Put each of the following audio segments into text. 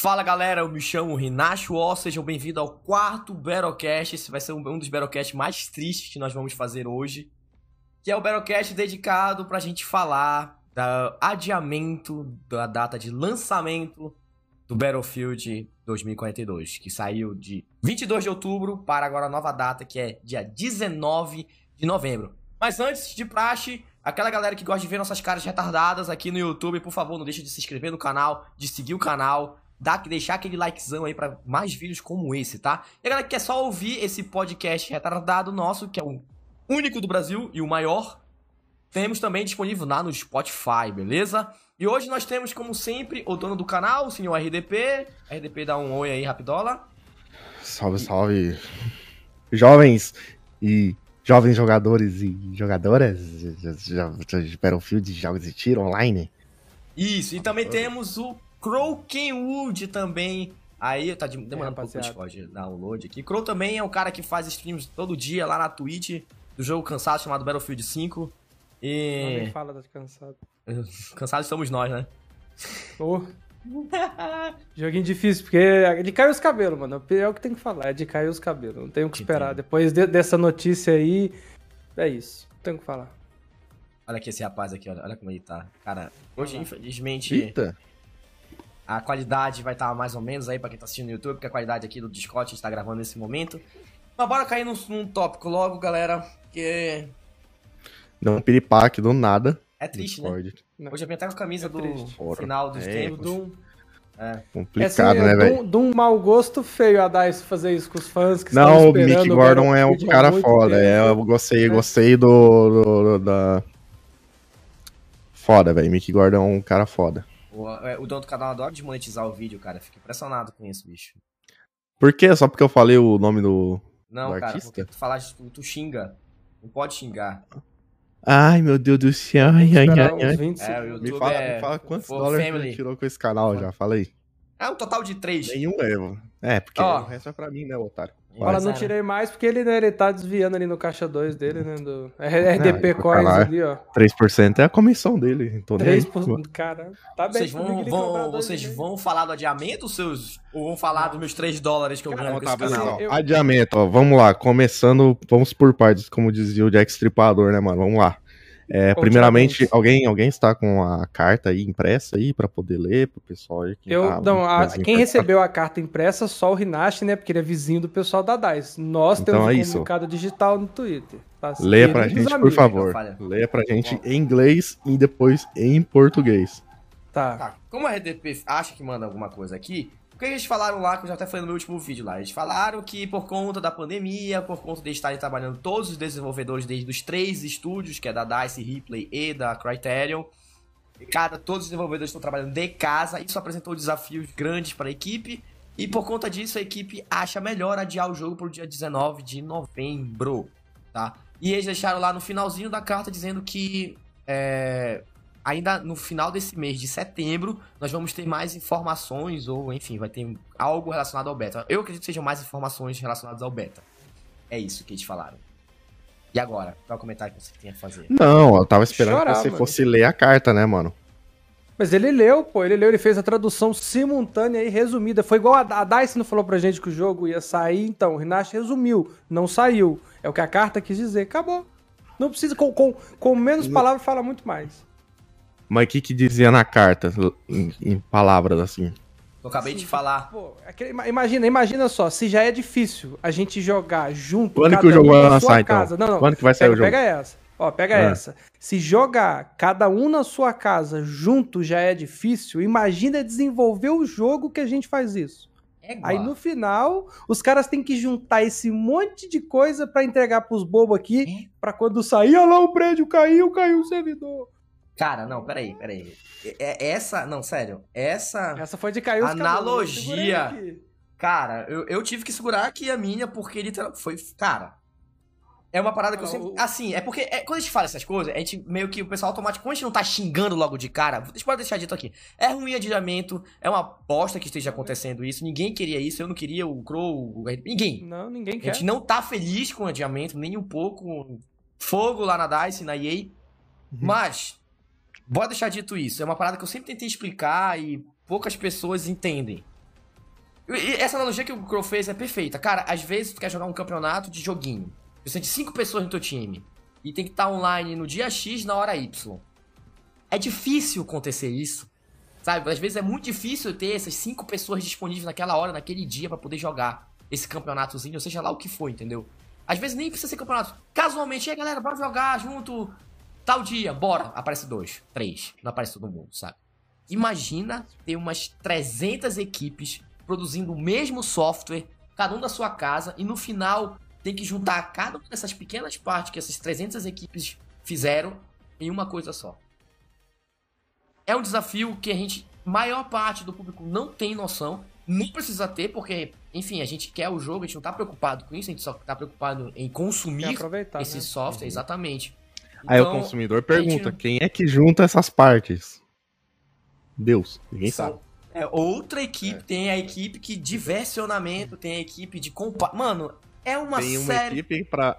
Fala galera, eu me chamo Rinacho Ó, sejam bem-vindos ao quarto Battlecast. Esse vai ser um dos Battlecasts mais tristes que nós vamos fazer hoje. Que é o Battlecast dedicado pra gente falar do adiamento da data de lançamento do Battlefield 2042, que saiu de 22 de outubro para agora a nova data, que é dia 19 de novembro. Mas antes de praxe, aquela galera que gosta de ver nossas caras retardadas aqui no YouTube, por favor, não deixe de se inscrever no canal, de seguir o canal, dá, deixar aquele likezão aí para mais vídeos como esse, tá? E a galera que quer só ouvir esse podcast retardado nosso, que é o único do Brasil e o maior, temos também disponível lá no Spotify, beleza? E hoje nós temos, como sempre, o dono do canal, o senhor RDP. RDP dá um oi aí, rapidola. Salve, salve. Jovens e jovens jogadores e jogadoras de Battlefield, jogos de tiro online. Isso, e também temos o Crokenwood também. Aí, tá demorando é, um pouco o Discord download aqui. Crow também é um cara que faz streams todo dia lá na Twitch do jogo cansado chamado Battlefield 5. E... Não nem fala de cansado. Cansados somos nós, né? Oh. Joguinho difícil, porque é de cair os cabelos, mano. É o que tem que falar, é de cair os cabelos. Não tenho o que esperar. Depois de, dessa notícia aí, é isso. Não tenho o que falar. Olha aqui esse rapaz aqui, olha, olha como ele tá. Cara, hoje, infelizmente. Eita. A qualidade vai estar tá mais ou menos aí pra quem tá assistindo no YouTube, porque a qualidade aqui do Discord está gravando nesse momento. Mas bora cair num, num tópico logo, galera, que. Deu um piripaque do nada. É triste, né? Discord. né? Hoje eu vim até com a camisa é do final dos é, tempos. Do... É. Complicado, é assim, né, velho? De um mau gosto feio a dar isso, fazer isso com os fãs que Não, o Mick Gordon é um cara foda. É, eu gostei, é. gostei do, do, do da. Foda, velho. Mick Gordon é um cara foda. O, é, o dono do canal adora desmonetizar o vídeo, cara. Fico impressionado com isso, bicho. Por quê? Só porque eu falei o nome do. Não, do cara, artista? porque tu falaste, tu, tu xinga. Não pode xingar. Ai, meu Deus do céu. Ai, ai, ai, ai. É, me fala, é me fala quantos dólares family. tirou com esse canal já, falei. É um total de três. Nenhum mesmo. É, porque oh. o resto é pra mim, né, otário? Fala, não tirei mais porque ele, né, ele tá desviando ali no caixa 2 dele, né? Do RDP não, Coins ali, ó. 3% é a comissão dele. Tô 3%, cara. Tá bem. Vocês vão, vão vocês vão falar do adiamento, seus. Ou vão falar dos meus 3 dólares que eu ganho com esse canal? Eu... Adiamento, ó. Vamos lá. Começando, vamos por partes, como dizia o Jack Stripador, né, mano? Vamos lá. É, primeiramente, alguém, alguém está com a carta aí impressa aí para poder ler pro pessoal aí? Que eu, tá, não, a, quem recebeu a carta impressa só o Rinashi, né? Porque ele é vizinho do pessoal da DICE. Nós então temos é um comunicado digital no Twitter. Tá? Leia pra gente, amigos, por favor. Leia pra gente em inglês e depois em português. Tá. tá. Como a RDP acha que manda alguma coisa aqui, o que eles falaram lá, que eu já até falei no meu último vídeo lá? Eles falaram que por conta da pandemia, por conta de estarem trabalhando todos os desenvolvedores desde os três estúdios, que é da DICE, Replay e da Criterion, cada, todos os desenvolvedores estão trabalhando de casa, isso apresentou desafios grandes para a equipe, e por conta disso a equipe acha melhor adiar o jogo para o dia 19 de novembro, tá? E eles deixaram lá no finalzinho da carta dizendo que é, ainda no final desse mês de setembro, nós vamos ter mais informações, ou enfim, vai ter algo relacionado ao beta. Eu acredito que sejam mais informações relacionadas ao beta. É isso que eles falaram. E agora? Qual é o comentário que você tem a fazer? Não, eu tava esperando Chorar, que você mano. fosse ler a carta, né, mano? Mas ele leu, pô, ele leu, ele fez a tradução simultânea e resumida. Foi igual a, a Dice não falou pra gente que o jogo ia sair, então o Rinash resumiu, não saiu. É o que a carta quis dizer, acabou. Não precisa, com, com, com menos palavras, fala muito mais. Mas o que, que dizia na carta, em, em palavras assim? Eu acabei Sim, de falar. Pô, é imagina, imagina só, se já é difícil a gente jogar junto. Quando que o jogo um vai lançar, então? Casa. Não, não. Quando que vai sair pega, o jogo? Pega essa. Ó, pega é. essa. Se jogar cada um na sua casa junto já é difícil, imagina desenvolver o jogo que a gente faz isso. É Aí no final, os caras têm que juntar esse monte de coisa para entregar pros bobos aqui, é. para quando sair, olha lá o prédio caiu, caiu o servidor. Cara, não, peraí, peraí. É, essa, não, sério, essa. Essa foi de cair os Analogia. Cara, eu, eu tive que segurar aqui a minha porque ele foi. Cara. É uma parada que eu sempre. Assim, é porque é, quando a gente fala essas coisas, a gente meio que o pessoal automático, quando a gente não tá xingando logo de cara, deixa eu deixar dito aqui. É ruim adiamento, é uma bosta que esteja acontecendo isso. Ninguém queria isso, eu não queria o Crow, o... ninguém. Não, ninguém quer. A gente não tá feliz com o adiamento, nem um pouco. Fogo lá na DICE, na EA. Uhum. Mas, Bora deixar dito isso. É uma parada que eu sempre tentei explicar e poucas pessoas entendem. E essa analogia que o Crow fez é perfeita. Cara, às vezes tu quer jogar um campeonato de joguinho. Você tem cinco pessoas no teu time. E tem que estar online no dia X na hora Y. É difícil acontecer isso. Sabe? Às vezes é muito difícil ter essas cinco pessoas disponíveis naquela hora, naquele dia, para poder jogar esse campeonatozinho, ou seja lá o que for, entendeu? Às vezes nem precisa ser campeonato. Casualmente, aí galera, bora jogar junto tal dia, bora. Aparece dois, três, não aparece todo mundo, sabe? Imagina ter umas 300 equipes produzindo o mesmo software, cada um da sua casa, e no final tem que juntar cada uma dessas pequenas partes que essas 300 equipes fizeram em uma coisa só. É um desafio que a gente, maior parte do público não tem noção, não precisa ter, porque, enfim, a gente quer o jogo, a gente não tá preocupado com isso, a gente só tá preocupado em consumir esse né? software, uhum. exatamente. Aí então, o consumidor pergunta, gente... quem é que junta essas partes? Deus, ninguém sabe. É, outra equipe, é. tem a equipe que de versionamento, tem a equipe de compa... Mano, é uma tem uma série... equipe pra...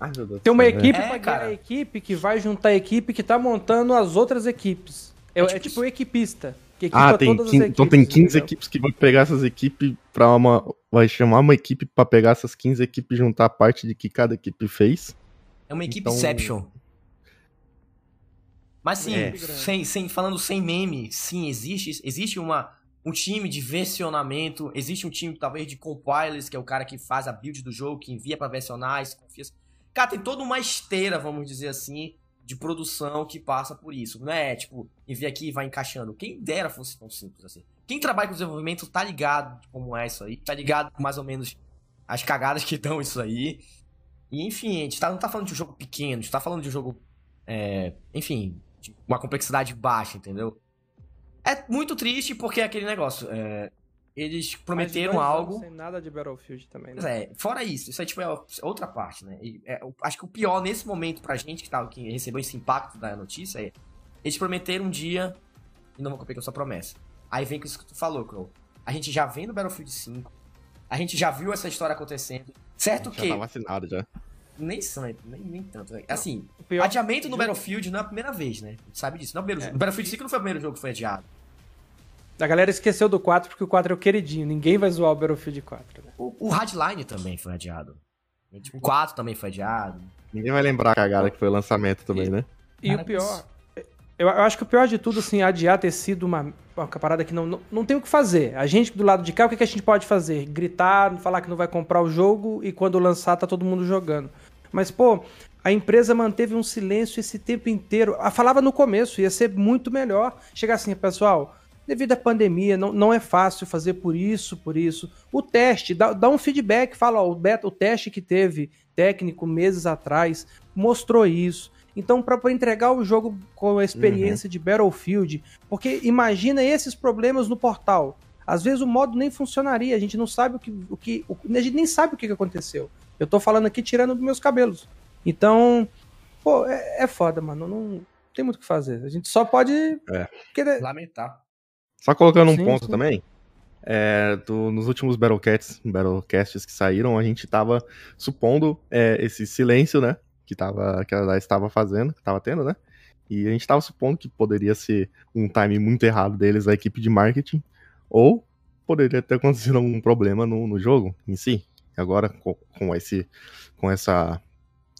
Ai, tem uma equipe é, pra cara. a equipe que vai juntar a equipe que tá montando as outras equipes. É, é, tipo, é tipo o equipista. Que ah, tem 15, equipes, então tem 15 entendeu? equipes que vão pegar essas equipes para uma. Vai chamar uma equipe para pegar essas 15 equipes e juntar a parte de que cada equipe fez. É uma equipe então... Mas sim, é. sem, sem, falando sem meme, sim, existe, existe uma, um time de versionamento, existe um time talvez de compilers, que é o cara que faz a build do jogo, que envia para versionar, confia. Cara, tem toda uma esteira, vamos dizer assim, de produção que passa por isso. Não é tipo, envia aqui e vai encaixando. Quem dera fosse tão simples assim. Quem trabalha com desenvolvimento tá ligado como é isso aí, tá ligado com mais ou menos as cagadas que dão isso aí. E enfim, a gente tá, não tá falando de um jogo pequeno, a gente tá falando de um jogo, é, enfim, de uma complexidade baixa, entendeu? É muito triste porque é aquele negócio. É, eles prometeram algo. Sem nada de Battlefield também, né? É, fora isso, isso é tipo é outra parte, né? E, é, acho que o pior nesse momento pra gente que, tá, que recebeu esse impacto da notícia é. Eles prometeram um dia e não vão cumprir com a sua promessa. Aí vem com isso que tu falou, Crow. A gente já vem no Battlefield 5. A gente já viu essa história acontecendo. Certo que. Já tá vacinado já. Nem sempre, nem, nem tanto. Assim, pior... adiamento no Battlefield não é a primeira vez, né? A gente sabe disso. Não é o primeiro é. jogo. Battlefield 5 não foi o primeiro jogo que foi adiado. A galera esqueceu do 4 porque o 4 é o queridinho. Ninguém vai zoar o Battlefield 4. Né? O, o Hardline também foi adiado. O 4 também foi adiado. Ninguém vai lembrar a cagada que foi o lançamento também, e, né? E Cara, o pior. Eu, eu, acho que o pior de tudo, assim, adiar ter sido uma, uma parada que não, não, não tem o que fazer. A gente do lado de cá, o que, que a gente pode fazer? Gritar, falar que não vai comprar o jogo e quando lançar tá todo mundo jogando. Mas, pô, a empresa manteve um silêncio esse tempo inteiro. A falava no começo, ia ser muito melhor. Chegar assim, pessoal, devido à pandemia, não, não é fácil fazer por isso, por isso. O teste, dá, dá um feedback, fala, ó, o, beta, o teste que teve técnico meses atrás mostrou isso. Então, para entregar o jogo com a experiência uhum. de Battlefield, porque imagina esses problemas no portal. Às vezes o modo nem funcionaria, a gente não sabe o que. O que o, a gente nem sabe o que aconteceu. Eu tô falando aqui tirando dos meus cabelos. Então, pô, é, é foda, mano. Não tem muito o que fazer. A gente só pode. É. Querer... Lamentar. Só colocando um sim, ponto sim. também. É, do, nos últimos Battlecasts, Battlecasts que saíram, a gente tava supondo é, esse silêncio, né? Que, tava, que a DICE estava fazendo, que tava tendo, né? E a gente tava supondo que poderia ser um time muito errado deles, da equipe de marketing, ou poderia ter acontecido algum problema no, no jogo em si. E agora, com, com, esse, com essa,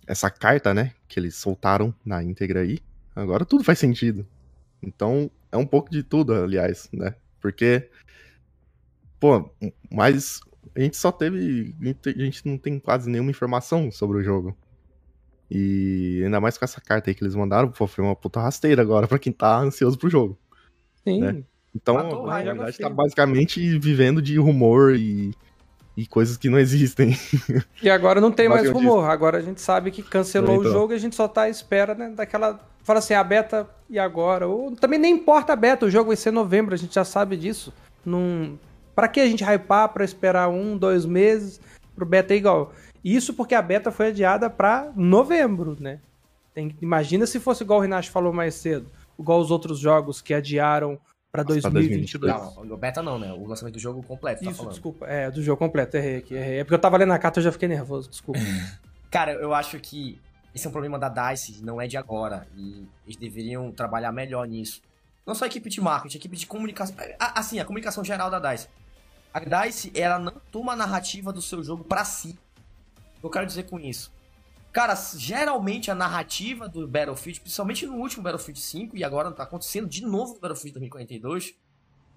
essa carta, né, que eles soltaram na íntegra aí, agora tudo faz sentido. Então, é um pouco de tudo, aliás, né? Porque, pô, mas a gente só teve. A gente não tem quase nenhuma informação sobre o jogo. E ainda mais com essa carta aí que eles mandaram, pô, foi uma puta rasteira agora pra quem tá ansioso pro jogo. Sim. Né? Então, Matou, na verdade, tá basicamente vivendo de rumor e, e coisas que não existem. E agora não tem mais rumor. Agora a gente sabe que cancelou então. o jogo e a gente só tá à espera né, daquela fala assim, a beta e agora? Ou também nem importa a beta, o jogo vai ser novembro, a gente já sabe disso. Não... Pra que a gente hypar pra esperar um, dois meses pro beta é igual? Isso porque a beta foi adiada pra novembro, né? Tem... Imagina se fosse igual o Renato falou mais cedo, igual os outros jogos que adiaram pra 2022. Não, o beta não, né? O lançamento do jogo completo, tá Isso, desculpa. É, do jogo completo, errei aqui, errei. É porque eu tava lendo a carta e eu já fiquei nervoso, desculpa. Cara, eu acho que esse é um problema da DICE, não é de agora. E eles deveriam trabalhar melhor nisso. Não só a equipe de marketing, a equipe de comunicação. Assim, a comunicação geral da DICE. A DICE, ela não toma a narrativa do seu jogo para si. O que eu quero dizer com isso? Cara, geralmente a narrativa do Battlefield, principalmente no último Battlefield 5, e agora tá acontecendo de novo no Battlefield 2042,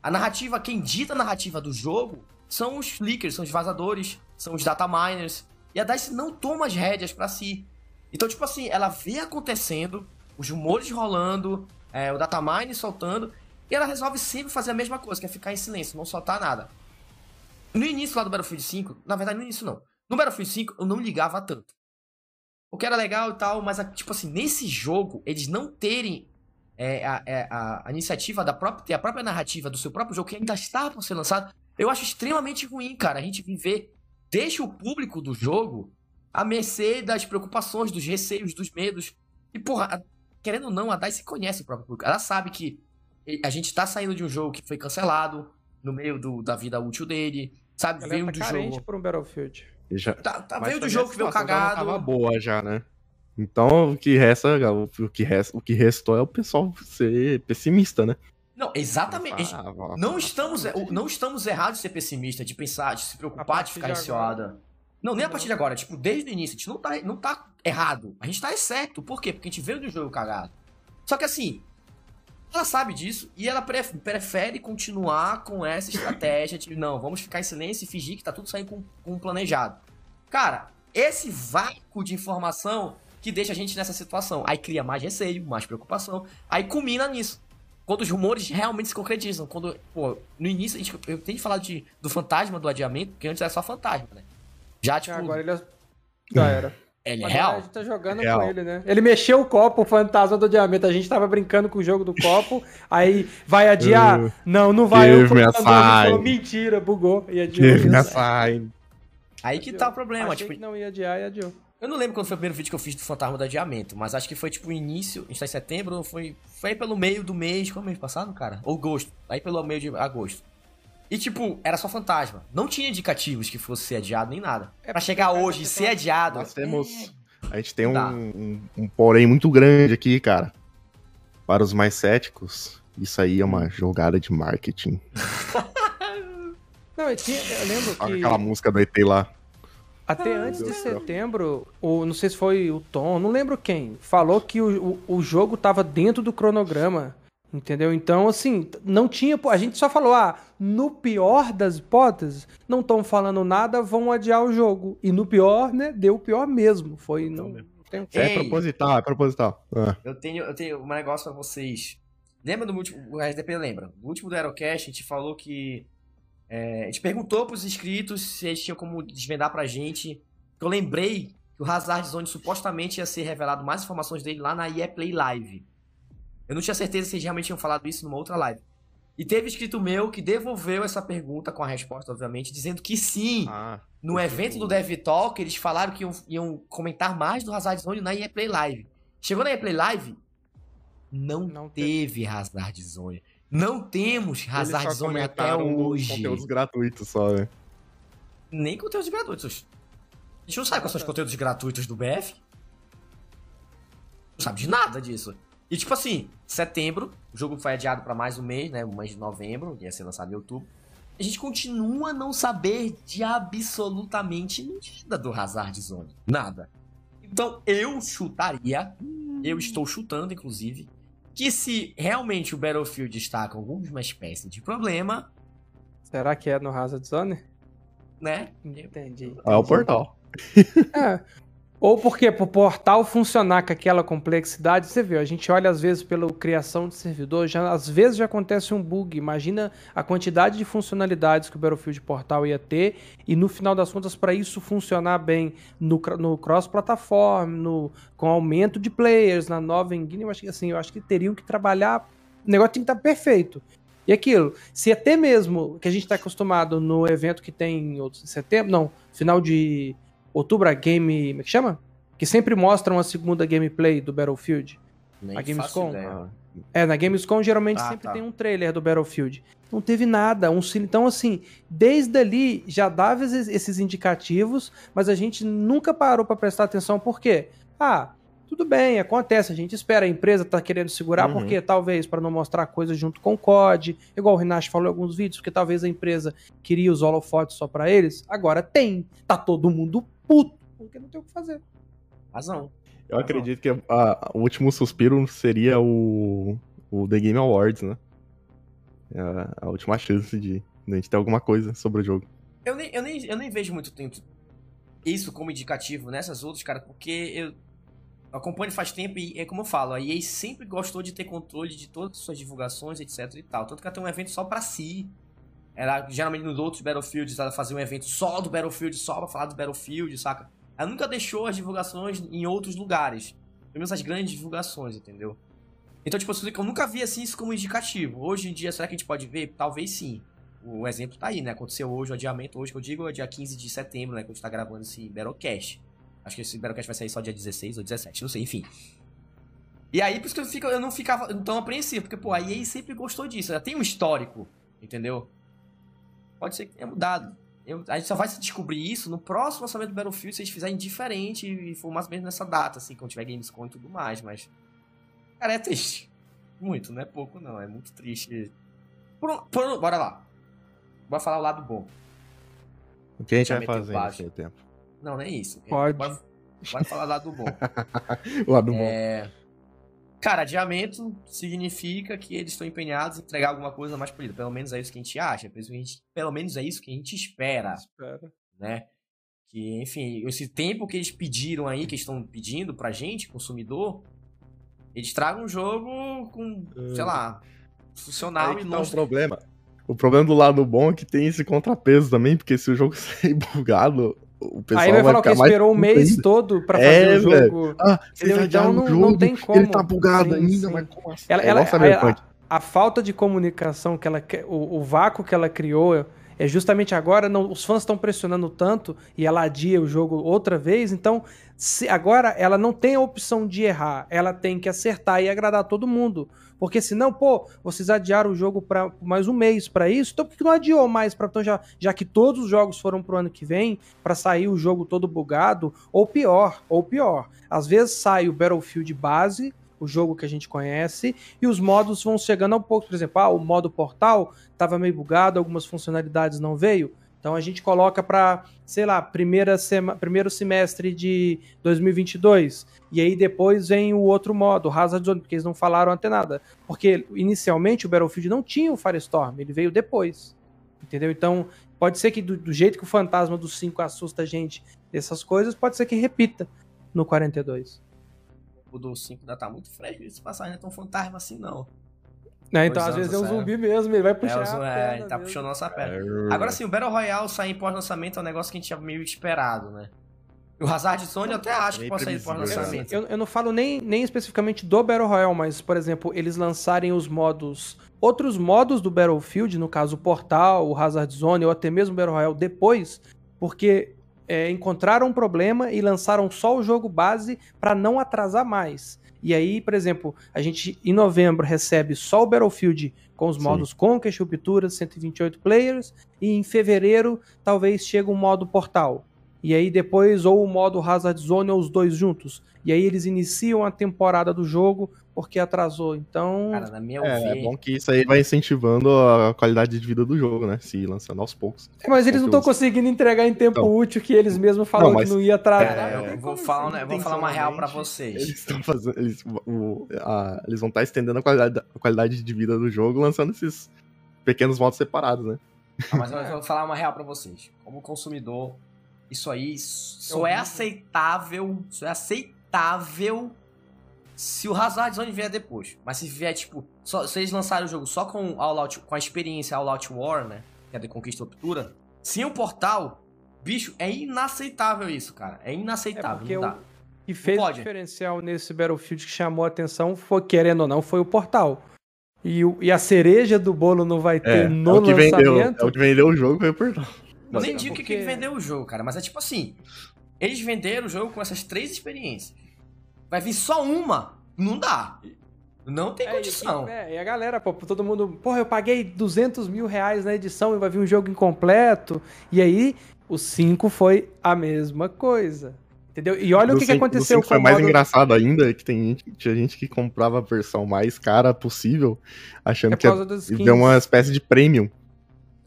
a narrativa, quem dita a narrativa do jogo são os leakers, são os vazadores, são os data miners. E a DICE não toma as rédeas para si. Então, tipo assim, ela vê acontecendo, os rumores rolando, é, o datamine soltando, e ela resolve sempre fazer a mesma coisa, que é ficar em silêncio, não soltar nada. No início lá do Battlefield 5, na verdade, no início não. No Battlefield 5 eu não ligava tanto. O que era legal e tal, mas, tipo assim, nesse jogo, eles não terem é, a, é, a, a, iniciativa da própria, ter a própria narrativa do seu próprio jogo que ainda está por ser lançado, eu acho extremamente ruim, cara. A gente viver, deixa o público do jogo à mercê das preocupações, dos receios, dos medos. E, porra, querendo ou não, a DICE conhece o próprio público. Ela sabe que a gente tá saindo de um jogo que foi cancelado no meio do, da vida útil dele, sabe? Ela veio tá do jogo. por um Battlefield. Já... Tá, tá veio do jogo que veio cagado. Tava boa já, né? Então o que resta, o que resta, o que restou é o pessoal ser pessimista, né? Não, exatamente. Ah, não estamos, não estamos errados de ser pessimista, de pensar, de se preocupar, de ficar receoada. Não, nem a partir de agora, tipo, desde o início, a gente não tá, não tá errado. A gente tá certo. Por quê? Porque a gente veio do jogo cagado. Só que assim, ela sabe disso e ela prefere continuar com essa estratégia de não, vamos ficar em silêncio e fingir que tá tudo saindo com, com planejado. Cara, esse vácuo de informação que deixa a gente nessa situação. Aí cria mais receio, mais preocupação. Aí culmina nisso. Quando os rumores realmente se concretizam. Quando, pô, no início, a gente, eu tenho falado de, do fantasma do adiamento, porque antes era só fantasma, né? Já, tipo. Agora ele é... já era. Ele é real? A gente tá jogando real. com ele, né? Ele mexeu o copo, o fantasma do diamante. A gente tava brincando com o jogo do copo. aí vai adiar? Uh, não, não vai. Eu falou, mentira, bugou. E adiou. Give me sign. Aí que tá o problema. Achei tipo... que não ia adiar e adiou. Eu não lembro quando foi o primeiro vídeo que eu fiz do Fantasma do Adiamento, mas acho que foi tipo o início, a gente tá em setembro, foi, foi pelo meio do mês, qual é o mês passado, cara? Ou agosto, aí pelo meio de agosto. E, tipo, era só fantasma. Não tinha indicativos que fosse ser adiado nem nada. É pra chegar hoje e ser adiado. Nós temos. É... A gente tem um, um, um, porém muito grande aqui, cara. Para os mais céticos, isso aí é uma jogada de marketing. não, eu, tinha, eu lembro que. Aquela música do ET lá. Até antes de setembro, o, não sei se foi o Tom, não lembro quem, falou que o, o, o jogo tava dentro do cronograma. Entendeu? Então, assim, não tinha. A gente só falou, ah, no pior das hipóteses, não estão falando nada, vão adiar o jogo. E no pior, né, deu o pior mesmo. Foi. Não, não tem... É proposital, é proposital. Ah. Eu, tenho, eu tenho um negócio pra vocês. Lembra do último. O RDP lembra? No último do Aerocast, a gente falou que. É, a gente perguntou pros inscritos se eles tinham como desvendar pra gente. Eu lembrei que o Hazard Zone supostamente ia ser revelado mais informações dele lá na EA Play Live. Eu não tinha certeza se eles realmente tinham falado isso numa outra live. E teve escrito meu que devolveu essa pergunta com a resposta, obviamente, dizendo que sim. Ah, no evento do Dev Talk, eles falaram que iam, iam comentar mais do Hazard Zone na EA Play Live. Chegou na EA Play Live, não, não teve Hazard Zone. Não temos Hazard Zone até hoje. Conteúdos gratuitos só, né? Nem conteúdos gratuitos. A gente não sabe quais são os conteúdos gratuitos do BF. Não sabe de nada disso. E tipo assim, setembro, o jogo foi adiado para mais um mês, né? O mês de novembro, ia ser lançado em outubro. A gente continua a não saber de absolutamente nada do Hazard Zone. Nada. Então eu chutaria, eu estou chutando inclusive, que se realmente o Battlefield está com alguma espécie de problema. Será que é no Hazard Zone? Né? Entendi. É o portal. é, ou porque para o portal funcionar com aquela complexidade, você vê, a gente olha às vezes pela criação de servidor, já, às vezes já acontece um bug. Imagina a quantidade de funcionalidades que o Battlefield Portal ia ter, e no final das contas, para isso funcionar bem no, no cross-plataforma, com aumento de players, na nova engine, eu acho que assim, eu acho que teriam que trabalhar. O negócio tem que estar tá perfeito. E aquilo, se até mesmo que a gente está acostumado no evento que tem em setembro, não, final de outubro a Game. Como é que chama? Que sempre mostram a segunda gameplay do Battlefield. Nem a Gamescom. É, na Gamescom geralmente ah, sempre tá. tem um trailer do Battlefield. Não teve nada. Um, então, assim, desde ali já dava esses indicativos, mas a gente nunca parou para prestar atenção. Por quê? Ah, Tudo bem, acontece, a gente espera, a empresa tá querendo segurar, uhum. porque talvez para não mostrar coisas junto com o COD, igual o Rinash falou em alguns vídeos, porque talvez a empresa queria os holofotes só para eles. Agora tem, tá todo mundo puto, porque não tem o que fazer. Razão. Eu acredito que a, a, o último suspiro seria o, o The Game Awards, né? É a, a última chance de, de a gente ter alguma coisa sobre o jogo. Eu nem, eu nem, eu nem vejo muito tempo isso como indicativo nessas outras, cara, porque eu acompanho faz tempo e é como eu falo, a EA sempre gostou de ter controle de todas as suas divulgações, etc e tal. Tanto que ela tem um evento só para si. Ela, geralmente nos outros Battlefields, ela fazia um evento só do Battlefield, só pra falar do Battlefield, saca? Ela nunca deixou as divulgações em outros lugares. Pelo menos as grandes divulgações, entendeu? Então, tipo, eu nunca vi assim isso como indicativo. Hoje em dia, será que a gente pode ver? Talvez sim. O exemplo tá aí, né? Aconteceu hoje, o adiamento hoje que eu digo é dia 15 de setembro, né? Que a gente tá gravando esse Battlecast. Acho que esse Battlecast vai sair só dia 16 ou 17, não sei, enfim. E aí, por isso que eu, fico, eu não ficava tão apreensivo, porque, pô, a EA sempre gostou disso. Ela tem um histórico, entendeu? Pode ser que tenha mudado. Eu, a gente só vai descobrir isso no próximo lançamento do Battlefield se eles fizerem diferente e for mais ou menos nessa data, assim, quando tiver Gamescom e tudo mais, mas. Cara, é triste. Muito, não é pouco, não. É muito triste. Por, por, bora lá. Bora falar o lado bom. O que a gente vai fazer nesse tempo? Não, nem isso. Pode. Bora, bora falar o lado bom. o lado é... bom. Cara, adiamento significa que eles estão empenhados em entregar alguma coisa mais polida. Pelo menos é isso que a gente acha. Pelo menos é isso que a gente espera. Espera. Né? Que, enfim, esse tempo que eles pediram aí, que estão pedindo pra gente, consumidor, eles tragam um jogo com, sei lá, funcional e não. Tá um problema. O problema do lado bom é que tem esse contrapeso também, porque se o jogo sair bugado, o pessoal Aí vai, vai falar que esperou um mês ainda. todo pra fazer é, o jogo. Ah, então não, jogo, não tem como. Ele tá bugado sim, ainda, sim. mas como assim? Ela, ela, a, a, a, falta de comunicação que ela o, o vácuo que ela criou é justamente agora, não, os fãs estão pressionando tanto e ela adia o jogo outra vez, então se, agora ela não tem a opção de errar, ela tem que acertar e agradar todo mundo. Porque senão, pô, vocês adiaram o jogo para mais um mês para isso, então por que não adiou mais para então já, já que todos os jogos foram pro ano que vem para sair o jogo todo bugado, ou pior, ou pior. Às vezes sai o Battlefield base, o jogo que a gente conhece, e os modos vão chegando ao pouco. Por exemplo, ah, o modo portal estava meio bugado, algumas funcionalidades não veio. Então a gente coloca para, sei lá, primeira sema, primeiro semestre de 2022. E aí depois vem o outro modo, Hazard Zone, porque eles não falaram até nada. Porque inicialmente o Battlefield não tinha o Firestorm, ele veio depois. Entendeu? Então pode ser que do, do jeito que o fantasma do 5 assusta a gente dessas coisas, pode ser que repita no 42. O do 5 ainda tá muito fresco, esse passagem não é tão fantasma assim não. É, então, às vezes é um zumbi mesmo, ele vai puxar. É, é tá mesmo. puxando nossa perna. Agora sim, o Battle Royale sair em pós-lançamento é um negócio que a gente tinha meio esperado, né? O Hazard Zone eu até acho que pode sair pós-lançamento. Eu, eu, não falo nem, nem especificamente do Battle Royale, mas, por exemplo, eles lançarem os modos. Outros modos do Battlefield, no caso o Portal, o Hazard Zone, ou até mesmo o Battle Royale depois, porque é, encontraram um problema e lançaram só o jogo base para não atrasar mais. E aí, por exemplo, a gente em novembro recebe só o Battlefield com os modos Sim. Conquest, Ruptura, 128 players, e em fevereiro talvez chegue um modo Portal. E aí depois ou o modo Hazard Zone ou os dois juntos. E aí eles iniciam a temporada do jogo porque atrasou. Então. Cara, na minha é, é bom que isso aí vai incentivando a qualidade de vida do jogo, né? Se lançando aos poucos. É, mas eles não estão conseguindo entregar em tempo então, útil que eles mesmos falaram não, mas, que não ia atrasar. É, eu vou falar, né, vou falar uma real para vocês. Eles estão fazendo. Eles, o, a, eles vão estar tá estendendo a qualidade, a qualidade de vida do jogo lançando esses pequenos modos separados, né? Ah, mas eu vou falar uma real para vocês. Como consumidor, isso aí só é aceitável. Só é aceitável se o Hazard Zone vier depois. Mas se vier, tipo, só, se eles lançarem o jogo só com, All Out, com a experiência All Out War, né? Que é de conquista e ruptura, sem o portal, bicho, é inaceitável isso, cara. É inaceitável, é não dá. O que fez o diferencial nesse Battlefield que chamou a atenção foi, querendo ou não, foi o portal. E, o, e a cereja do bolo não vai ter é, no é o que lançamento. Vendeu, é o que vendeu o jogo foi o portal. Eu nem digo o porque... que vendeu o jogo, cara, mas é tipo assim. Eles venderam o jogo com essas três experiências. Vai vir só uma. Não dá. Não tem é, condição. E, é, e a galera, pô, todo mundo, porra, eu paguei 200 mil reais na edição e vai vir um jogo incompleto. E aí, o 5 foi a mesma coisa. Entendeu? E olha o que, que aconteceu com o foi mais modo... engraçado ainda, que tem gente, tinha gente que comprava a versão mais cara possível, achando é que ia, uma espécie de premium.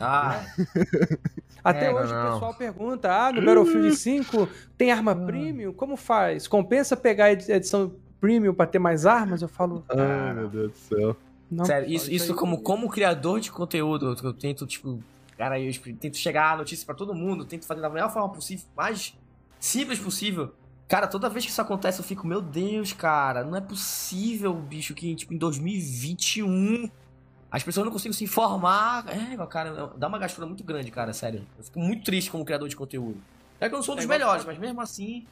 Ah. Até é, hoje não. o pessoal pergunta: ah, no Battlefield 5 tem arma ah. premium? Como faz? Compensa pegar a edição premium para ter mais armas? Eu falo. Ah, meu Deus do céu. Não, Sério, isso, isso como, como criador de conteúdo, eu tento, tipo, cara, eu tento chegar a notícia para todo mundo, tento fazer da melhor forma possível, mais simples possível. Cara, toda vez que isso acontece, eu fico, meu Deus, cara, não é possível, bicho, que tipo, em 2021 as pessoas não conseguem se informar. É, cara, dá uma gastura muito grande, cara, sério. Eu fico muito triste como criador de conteúdo. É que eu não sou um dos é melhores, mas mesmo assim.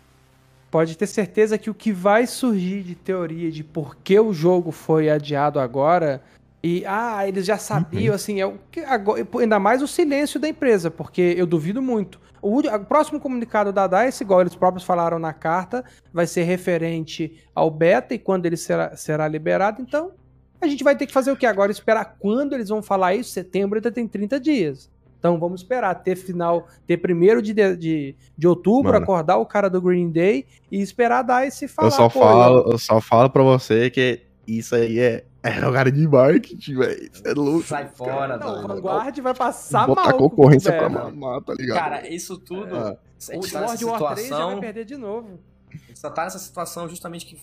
Pode ter certeza que o que vai surgir de teoria de por que o jogo foi adiado agora. E, ah, eles já sabiam, uhum. assim, é o que, agora, ainda mais o silêncio da empresa, porque eu duvido muito. O, o próximo comunicado da DICE, igual eles próprios falaram na carta, vai ser referente ao beta e quando ele será, será liberado. Então, a gente vai ter que fazer o que agora? Esperar quando eles vão falar isso? Setembro ainda tem 30 dias. Então vamos esperar ter final, ter primeiro de, de, de outubro, Mano. acordar o cara do Green Day e esperar dar esse falar. Eu só, falo, eu só falo pra você que isso aí é, é lugar de marketing, velho. É louco. Sai fora, Não, o Vanguard vai passar Botar mal. concorrência pra mamar, tá ligado? Cara, isso tudo. É. O World War 3 já vai perder de novo. A gente só tá nessa situação justamente que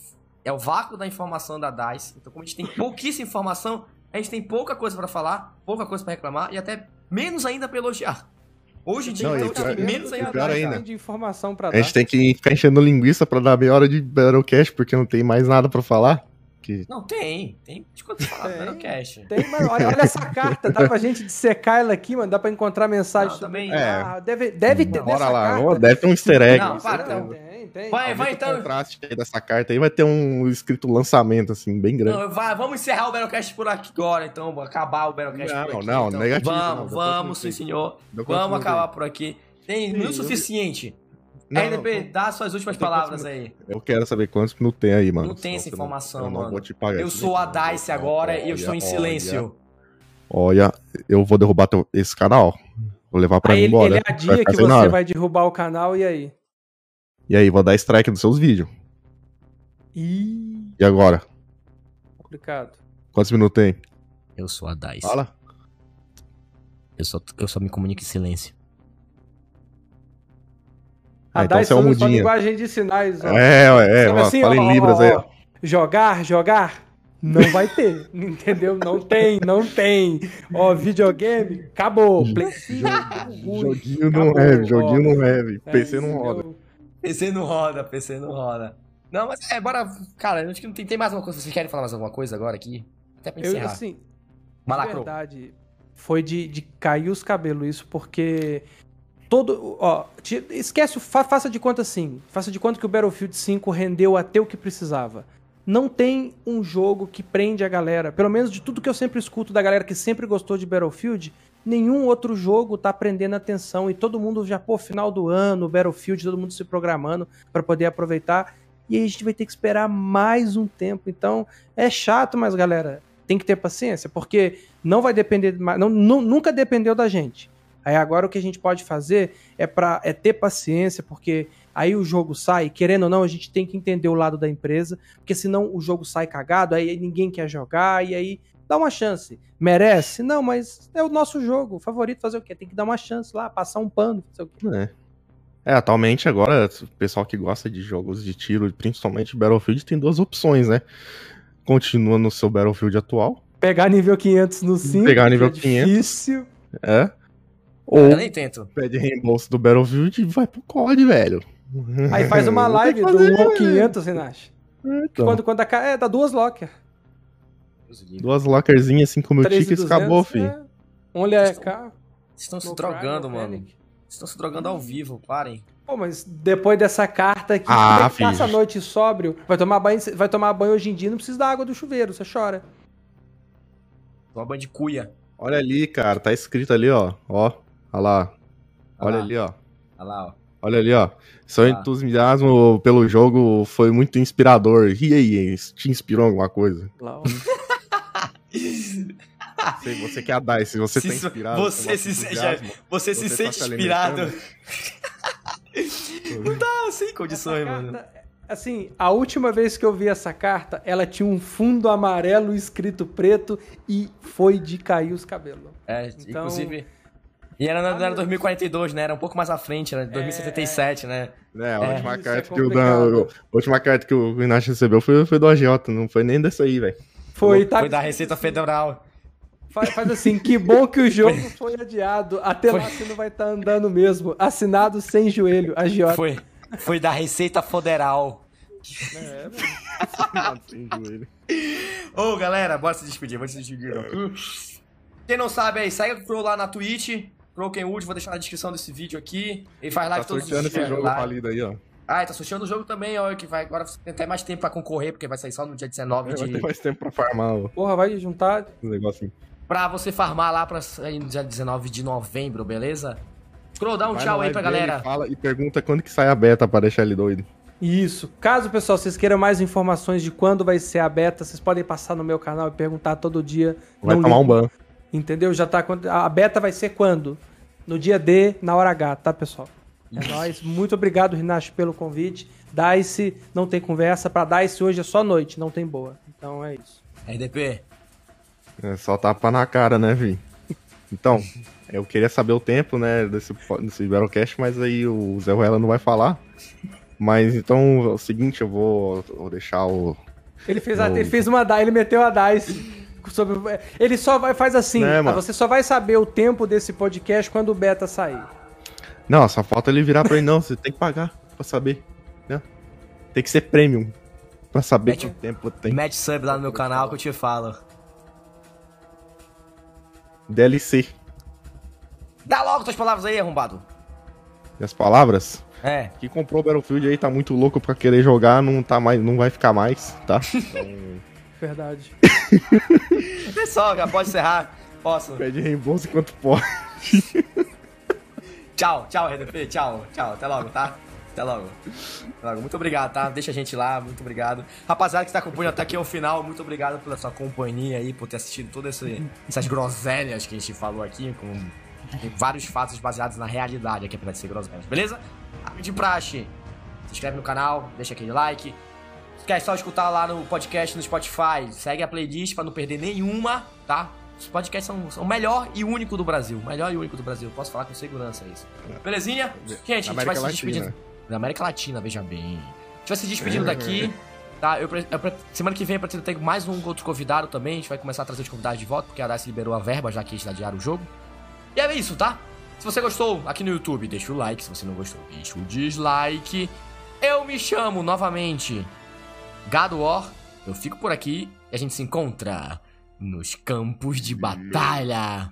é o vácuo da informação da DICE. Então, como a gente tem pouquíssima informação, a gente tem pouca coisa para falar, pouca coisa para reclamar e até menos ainda para elogiar. Hoje em dia, não, então, pior, menos ainda, pior ainda. de informação pra dar. A gente tem que ficar enchendo linguiça pra dar meia hora de Battlecast, porque não tem mais nada pra falar. Que... Não, tem. Tem de quanto fala Battlecast. Tem, mas olha, olha, essa carta. Dá pra gente dissecar ela aqui, mano. Dá pra encontrar mensagem não, também. É. Ah, deve, deve ter. Bora lá. Carta. Deve ter um easter egg. Não, para, então. Tem. Vai, vai então. contraste dessa carta aí vai ter um escrito lançamento, assim, bem grande. Não, vai, vamos encerrar o Battlecast por aqui agora, então. Acabar o Battlecast não, por aqui. Não, então. negativo. Vamos, não, vamos, sim, senhor. Vamos acabar por aqui. Tem o suficiente. Não, RDP, dá suas últimas palavras aí. Eu quero saber quantos minutos tem aí, mano. Não tem essa informação, eu mano. Não vou te pagar. Eu sou a DICE agora e eu estou em silêncio. Olha, eu vou derrubar esse canal. vou levar pra aí mim embora. Ele é a dia que você vai derrubar o canal e aí? E aí, vou dar strike nos seus vídeos. E... e agora? Complicado. Quantos minutos tem? Eu sou a DICE. Fala. Eu só, eu só me comunico em silêncio. A ah, então DICE é um só linguagem de sinais. Ó. É, é, ó, assim, fala ó, em Libras ó, aí. Ó. Jogar, jogar, não vai ter, entendeu? Não tem, não tem. Ó, videogame, acabou. Play joguinho não é, joguinho não é, PC não roda. PC não roda, PC não roda. Não, mas é, bora. Cara, acho que não tem, tem mais uma coisa. Vocês querem falar mais alguma coisa agora aqui? Até pra encerrar. Eu, assim, na verdade, foi de, de cair os cabelos isso, porque todo. Ó, esquece, faça de conta assim. Faça de conta que o Battlefield 5 rendeu até o que precisava. Não tem um jogo que prende a galera. Pelo menos de tudo que eu sempre escuto da galera que sempre gostou de Battlefield, nenhum outro jogo tá prendendo atenção e todo mundo já, pô, final do ano, Battlefield, todo mundo se programando para poder aproveitar. E aí a gente vai ter que esperar mais um tempo. Então, é chato, mas galera, tem que ter paciência, porque não vai depender, não, não, nunca dependeu da gente. Aí agora o que a gente pode fazer é para é ter paciência, porque aí o jogo sai, querendo ou não, a gente tem que entender o lado da empresa, porque senão o jogo sai cagado, aí ninguém quer jogar e aí dá uma chance. Merece? Não, mas é o nosso jogo. O favorito fazer o quê? Tem que dar uma chance lá, passar um pano, fazer o quê? É. É, atualmente agora, o pessoal que gosta de jogos de tiro, principalmente Battlefield, tem duas opções, né? Continua no seu Battlefield atual. Pegar nível 500 no 5. Pegar nível é 500. Difícil. É. Ou eu nem tento. pede reembolso do Battlefield e vai pro COD, velho. Aí faz uma live do 1 500, Renato. É, então. Quando, quando a, é, dá duas locker. Duas lockerzinhas, 5 mil tickets, acabou, filho. É. Um LK. Estão se drogando, mano. Estão se drogando ao vivo, parem. Pô, mas depois dessa carta aqui, ah, que passa a noite sóbrio, vai tomar banho, vai tomar banho hoje em dia, não precisa da água do chuveiro, você chora. Toma banho de cuia. Olha ali, cara, tá escrito ali, ó. Ó, olha lá. Olha ali, ó. Olha lá, ó. Olha ali, ó. Seu ah. entusiasmo pelo jogo foi muito inspirador. E aí, te inspirou alguma coisa? Lá, Sei, você quer a DICE, você se tá inspirado. Você se, já, você, você se tá sente inspirado. não dá, sem condições, carta, mano. Assim, a última vez que eu vi essa carta, ela tinha um fundo amarelo escrito preto e foi de cair os cabelos. É, então... inclusive. E era, não era 2042, né? Era um pouco mais à frente, era 2077, é... né? É, a última, é, carta é que o, da, a última carta que o Inácio recebeu foi, foi do agiota, não foi nem dessa aí, velho. Foi, tá... foi da Receita Federal. Faz, faz, assim, que bom que o jogo foi, foi adiado. Até foi. lá você não vai estar tá andando mesmo. Assinado sem joelho, agiota. Foi, foi da Receita Federal. É, Assinado sem joelho. Ô, galera, bora se despedir, bora se despedir. Quem não sabe aí, segue o Pro lá na Twitch. Broken Wood, vou deixar na descrição desse vídeo aqui. Ele faz live tá todos os dias. esse jogo falido aí, ó. Ah, tá sorteando o jogo também, ó, que vai agora tem até mais tempo pra concorrer, porque vai sair só no dia 19 é, de... Vai ter mais tempo pra farmar, ó. Porra, vai juntar... Um negocinho. Pra você farmar lá pra sair no dia 19 de novembro, beleza? Scroll, dá um vai tchau aí pra galera. Fala e pergunta quando que sai a beta pra deixar ele doido. Isso. Caso, pessoal, vocês queiram mais informações de quando vai ser a beta, vocês podem passar no meu canal e perguntar todo dia. Vai tomar um ban. Entendeu? Já tá... A beta vai ser quando? no dia D, na hora H, tá, pessoal? É nóis. Muito obrigado, Rinacho, pelo convite. Dice, não tem conversa. Pra Dice hoje é só noite, não tem boa. Então é isso. RDP. É só tapa na cara, né, Vi? Então, eu queria saber o tempo, né, desse, desse Battlecast, mas aí o Zé Ruela não vai falar. Mas então é o seguinte, eu vou, vou deixar o. Ele fez, a, ele fez uma DICE, ele meteu a DICE sobre. Ele só vai, faz assim. É, você só vai saber o tempo desse podcast quando o beta sair. Não, só falta ele virar pra ele, não. Você tem que pagar pra saber. Né? Tem que ser premium. Pra saber Mete, quanto tempo tem. Mete sub lá no meu canal que eu te falo. DLC. Dá logo tuas palavras aí, arrombado. E as palavras? É. Quem comprou o Battlefield aí tá muito louco pra querer jogar, não, tá mais, não vai ficar mais, tá? Então. Verdade. Pessoal, já pode encerrar. Posso? Pede reembolso enquanto pode. tchau, tchau, RDP. Tchau, tchau. Até logo, tá? Até logo. Até logo. Muito obrigado, tá? Deixa a gente lá, muito obrigado. Rapaziada que está acompanhando até aqui ao final, muito obrigado pela sua companhia aí, por ter assistido todas essas groselhas que a gente falou aqui, com vários fatos baseados na realidade aqui, apesar de ser groselhas, beleza? De praxe, se inscreve no canal, deixa aquele like, Quer só escutar lá no podcast no Spotify? Segue a playlist para não perder nenhuma, tá? Os podcasts são, são o melhor e único do Brasil. Melhor e único do Brasil. Posso falar com segurança isso. Belezinha? Gente, a gente vai se despedindo. Da América Latina, veja bem. A gente vai se despedindo daqui. Tá, eu, eu, semana que vem eu pretendo ter mais um outro convidado também. A gente vai começar a trazer os convidados de volta, porque a DICE liberou a verba já que a gente adiar o jogo. E é isso, tá? Se você gostou aqui no YouTube, deixa o like. Se você não gostou, deixa o dislike. Eu me chamo novamente God War, eu fico por aqui e a gente se encontra nos campos de batalha.